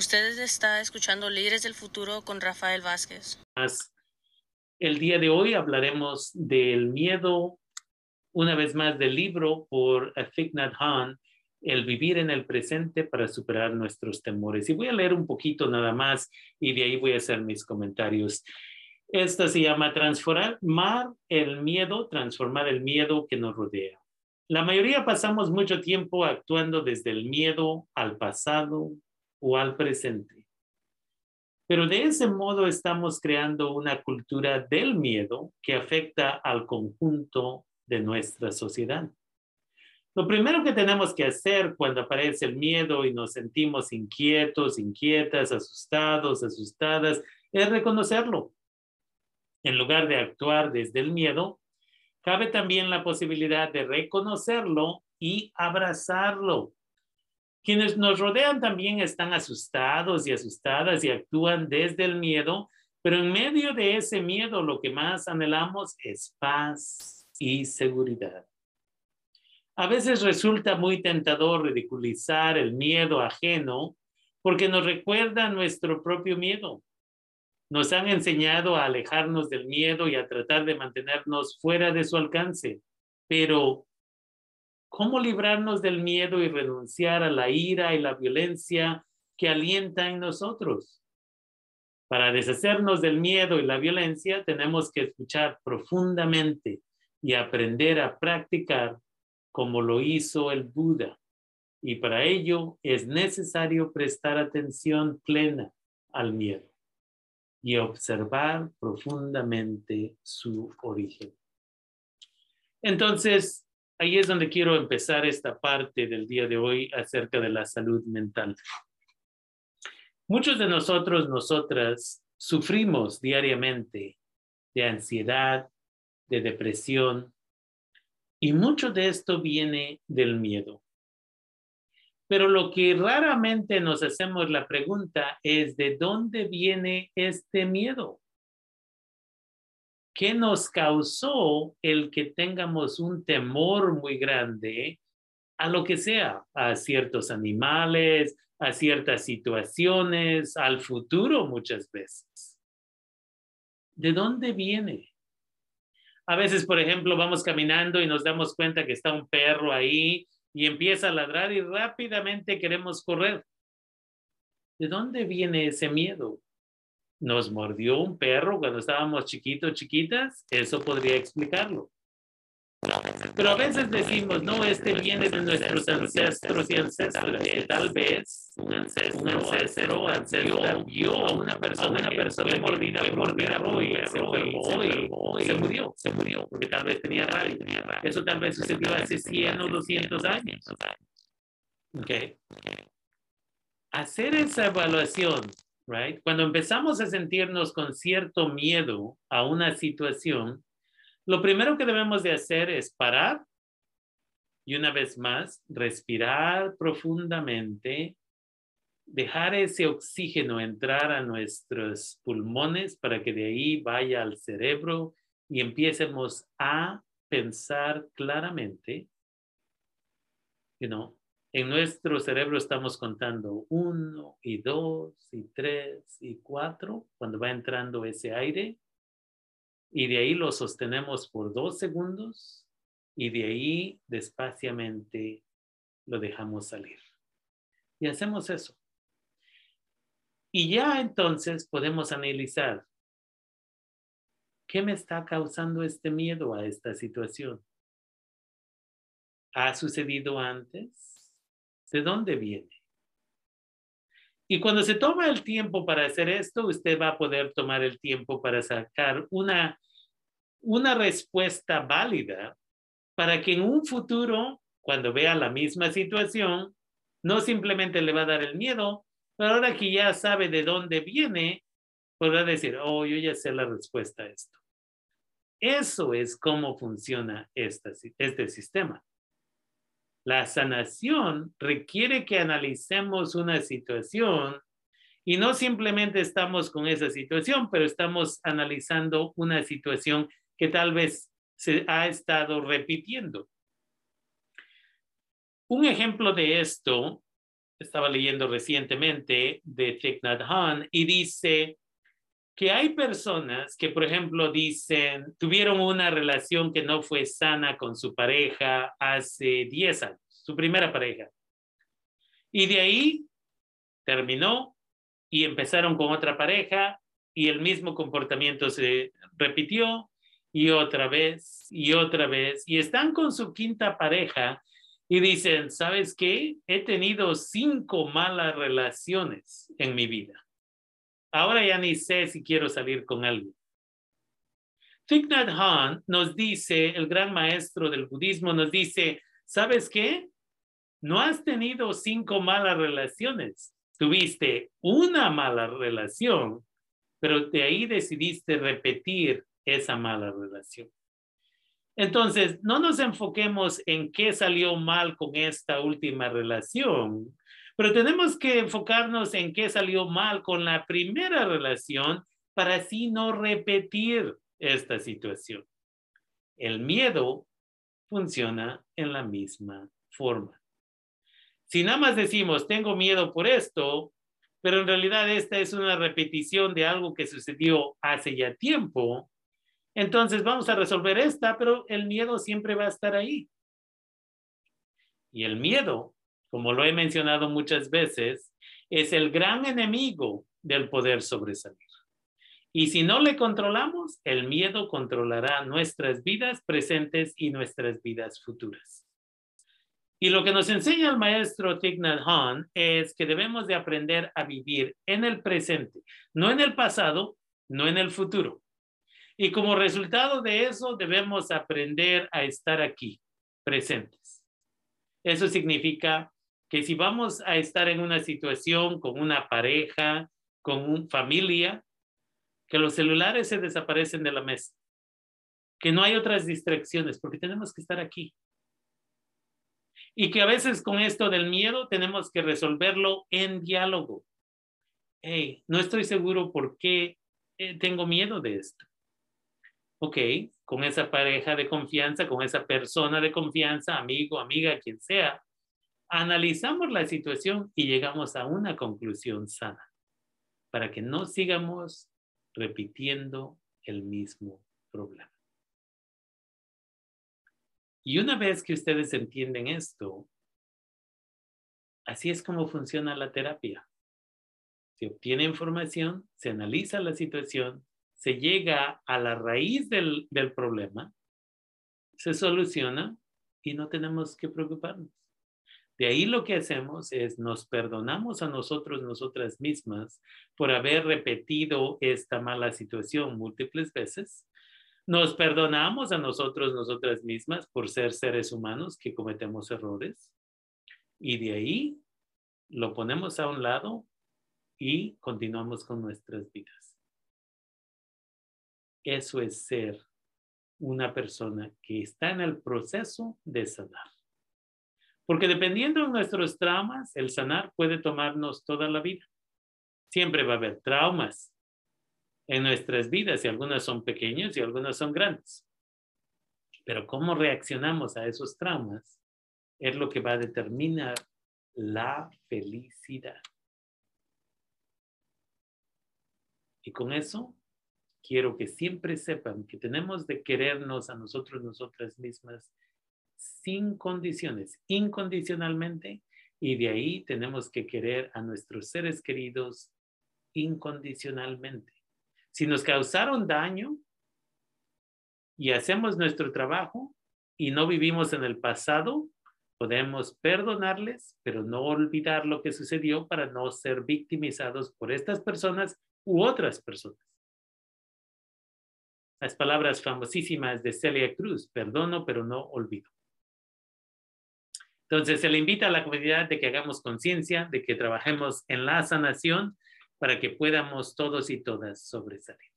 Usted está escuchando Líderes del Futuro con Rafael Vázquez. El día de hoy hablaremos del miedo, una vez más del libro por Nhat Hanh, El vivir en el presente para superar nuestros temores. Y voy a leer un poquito nada más y de ahí voy a hacer mis comentarios. Esta se llama Transformar el miedo, transformar el miedo que nos rodea. La mayoría pasamos mucho tiempo actuando desde el miedo al pasado o al presente. Pero de ese modo estamos creando una cultura del miedo que afecta al conjunto de nuestra sociedad. Lo primero que tenemos que hacer cuando aparece el miedo y nos sentimos inquietos, inquietas, asustados, asustadas, es reconocerlo en lugar de actuar desde el miedo, cabe también la posibilidad de reconocerlo y abrazarlo. Quienes nos rodean también están asustados y asustadas y actúan desde el miedo, pero en medio de ese miedo lo que más anhelamos es paz y seguridad. A veces resulta muy tentador ridiculizar el miedo ajeno porque nos recuerda nuestro propio miedo. Nos han enseñado a alejarnos del miedo y a tratar de mantenernos fuera de su alcance. Pero, ¿cómo librarnos del miedo y renunciar a la ira y la violencia que alienta en nosotros? Para deshacernos del miedo y la violencia, tenemos que escuchar profundamente y aprender a practicar como lo hizo el Buda. Y para ello es necesario prestar atención plena al miedo y observar profundamente su origen. Entonces, ahí es donde quiero empezar esta parte del día de hoy acerca de la salud mental. Muchos de nosotros, nosotras, sufrimos diariamente de ansiedad, de depresión, y mucho de esto viene del miedo. Pero lo que raramente nos hacemos la pregunta es de dónde viene este miedo. ¿Qué nos causó el que tengamos un temor muy grande a lo que sea, a ciertos animales, a ciertas situaciones, al futuro muchas veces? ¿De dónde viene? A veces, por ejemplo, vamos caminando y nos damos cuenta que está un perro ahí y empieza a ladrar y rápidamente queremos correr. ¿De dónde viene ese miedo? ¿Nos mordió un perro cuando estábamos chiquitos, chiquitas? Eso podría explicarlo. Pero a veces decimos, no, este viene de nuestros ancestros y ancestras, que tal vez un ancestro, un ancestro, ancestro vio a una persona, una persona mordida, mordida y se se murió, se murió, porque tal vez tenía rabia. Eso tal vez sucedió hace 100 o 200 años. Okay. Hacer esa evaluación, right? Cuando empezamos a sentirnos con cierto miedo a una situación, lo primero que debemos de hacer es parar y una vez más respirar profundamente, dejar ese oxígeno entrar a nuestros pulmones para que de ahí vaya al cerebro y empiecemos a pensar claramente. You en nuestro cerebro estamos contando uno y dos y tres y cuatro cuando va entrando ese aire y de ahí lo sostenemos por dos segundos y de ahí despaciamente lo dejamos salir. Y hacemos eso. Y ya entonces podemos analizar qué me está causando este miedo a esta situación. ¿Ha sucedido antes? ¿De dónde viene? Y cuando se toma el tiempo para hacer esto, usted va a poder tomar el tiempo para sacar una, una respuesta válida para que en un futuro, cuando vea la misma situación, no simplemente le va a dar el miedo, pero ahora que ya sabe de dónde viene, podrá decir, oh, yo ya sé la respuesta a esto. Eso es cómo funciona este, este sistema. La sanación requiere que analicemos una situación y no simplemente estamos con esa situación, pero estamos analizando una situación que tal vez se ha estado repitiendo. Un ejemplo de esto estaba leyendo recientemente de Thich Nhat Hanh y dice que hay personas que, por ejemplo, dicen, tuvieron una relación que no fue sana con su pareja hace 10 años, su primera pareja. Y de ahí terminó y empezaron con otra pareja y el mismo comportamiento se repitió y otra vez y otra vez y están con su quinta pareja y dicen, ¿sabes qué? He tenido cinco malas relaciones en mi vida. Ahora ya ni sé si quiero salir con alguien. Thich Nhat Hanh nos dice, el gran maestro del budismo nos dice, ¿sabes qué? No has tenido cinco malas relaciones. Tuviste una mala relación, pero de ahí decidiste repetir esa mala relación. Entonces, no nos enfoquemos en qué salió mal con esta última relación, pero tenemos que enfocarnos en qué salió mal con la primera relación para así no repetir esta situación. El miedo funciona en la misma forma. Si nada más decimos, tengo miedo por esto, pero en realidad esta es una repetición de algo que sucedió hace ya tiempo, entonces vamos a resolver esta, pero el miedo siempre va a estar ahí. Y el miedo como lo he mencionado muchas veces, es el gran enemigo del poder sobresalir. Y si no le controlamos, el miedo controlará nuestras vidas presentes y nuestras vidas futuras. Y lo que nos enseña el maestro Thich Nhat Hanh es que debemos de aprender a vivir en el presente, no en el pasado, no en el futuro. Y como resultado de eso debemos aprender a estar aquí, presentes. Eso significa que si vamos a estar en una situación con una pareja, con una familia, que los celulares se desaparecen de la mesa, que no hay otras distracciones, porque tenemos que estar aquí. Y que a veces con esto del miedo tenemos que resolverlo en diálogo. Hey, no estoy seguro por qué eh, tengo miedo de esto. Ok, con esa pareja de confianza, con esa persona de confianza, amigo, amiga, quien sea, analizamos la situación y llegamos a una conclusión sana para que no sigamos repitiendo el mismo problema. Y una vez que ustedes entienden esto, así es como funciona la terapia. Se obtiene información, se analiza la situación, se llega a la raíz del, del problema, se soluciona y no tenemos que preocuparnos. De ahí lo que hacemos es nos perdonamos a nosotros, nosotras mismas, por haber repetido esta mala situación múltiples veces. Nos perdonamos a nosotros, nosotras mismas, por ser seres humanos que cometemos errores. Y de ahí lo ponemos a un lado y continuamos con nuestras vidas. Eso es ser una persona que está en el proceso de sanar. Porque dependiendo de nuestros traumas, el sanar puede tomarnos toda la vida. Siempre va a haber traumas en nuestras vidas y algunas son pequeños y algunas son grandes. Pero cómo reaccionamos a esos traumas es lo que va a determinar la felicidad. Y con eso quiero que siempre sepan que tenemos de querernos a nosotros, nosotras mismas sin condiciones, incondicionalmente, y de ahí tenemos que querer a nuestros seres queridos incondicionalmente. Si nos causaron daño y hacemos nuestro trabajo y no vivimos en el pasado, podemos perdonarles, pero no olvidar lo que sucedió para no ser victimizados por estas personas u otras personas. Las palabras famosísimas de Celia Cruz, perdono, pero no olvido. Entonces, se le invita a la comunidad de que hagamos conciencia, de que trabajemos en la sanación para que podamos todos y todas sobresalir.